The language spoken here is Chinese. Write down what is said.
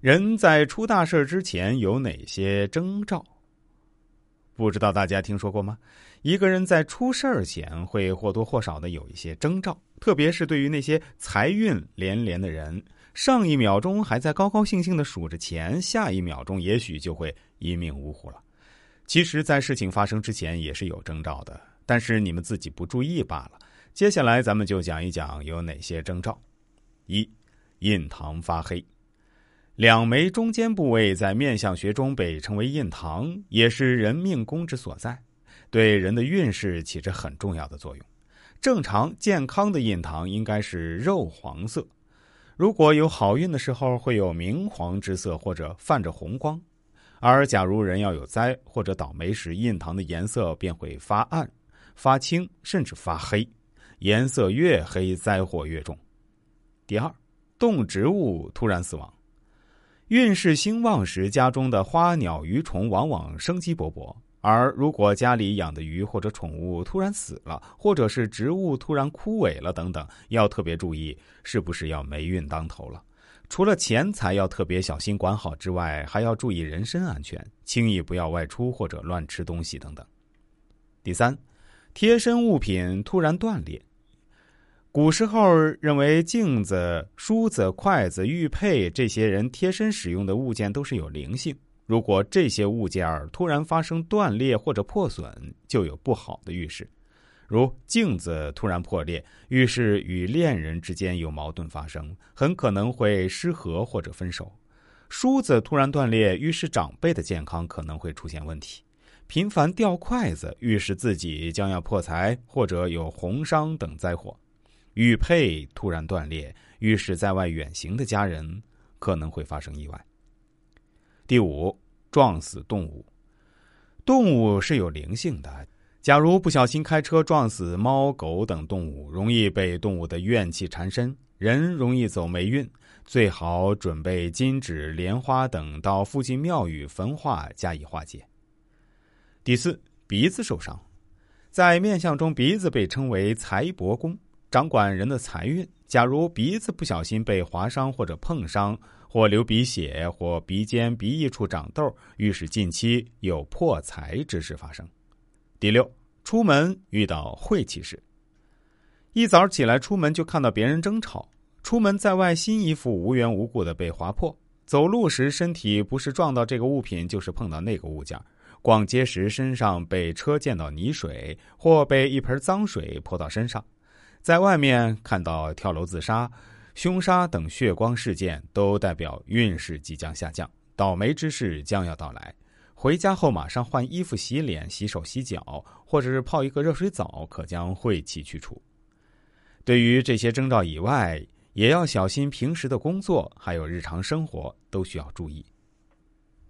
人在出大事之前有哪些征兆？不知道大家听说过吗？一个人在出事儿前会或多或少的有一些征兆，特别是对于那些财运连连的人，上一秒钟还在高高兴兴的数着钱，下一秒钟也许就会一命呜呼了。其实，在事情发生之前也是有征兆的，但是你们自己不注意罢了。接下来咱们就讲一讲有哪些征兆：一、印堂发黑。两眉中间部位在面相学中被称为印堂，也是人命宫之所在，对人的运势起着很重要的作用。正常健康的印堂应该是肉黄色，如果有好运的时候会有明黄之色或者泛着红光，而假如人要有灾或者倒霉时，印堂的颜色便会发暗、发青，甚至发黑。颜色越黑，灾祸越重。第二，动植物突然死亡。运势兴旺时，家中的花鸟鱼虫往往生机勃勃；而如果家里养的鱼或者宠物突然死了，或者是植物突然枯萎了等等，要特别注意是不是要霉运当头了。除了钱财要特别小心管好之外，还要注意人身安全，轻易不要外出或者乱吃东西等等。第三，贴身物品突然断裂。古时候认为镜子、梳子、筷子、玉佩这些人贴身使用的物件都是有灵性。如果这些物件突然发生断裂或者破损，就有不好的预示。如镜子突然破裂，预示与恋人之间有矛盾发生，很可能会失和或者分手；梳子突然断裂，预示长辈的健康可能会出现问题；频繁掉筷子，预示自己将要破财或者有红伤等灾祸。玉佩突然断裂，预示在外远行的家人可能会发生意外。第五，撞死动物，动物是有灵性的。假如不小心开车撞死猫狗等动物，容易被动物的怨气缠身，人容易走霉运。最好准备金纸、莲花等到附近庙宇焚化加以化解。第四，鼻子受伤，在面相中，鼻子被称为财帛宫。掌管人的财运。假如鼻子不小心被划伤或者碰伤，或流鼻血，或鼻尖、鼻翼处长痘，预示近期有破财之事发生。第六，出门遇到晦气事。一早起来出门就看到别人争吵，出门在外新衣服无缘无故的被划破，走路时身体不是撞到这个物品，就是碰到那个物件，逛街时身上被车溅到泥水，或被一盆脏水泼到身上。在外面看到跳楼自杀、凶杀等血光事件，都代表运势即将下降，倒霉之事将要到来。回家后马上换衣服、洗脸、洗手、洗脚，或者是泡一个热水澡，可将晦气去除。对于这些征兆以外，也要小心平时的工作，还有日常生活都需要注意。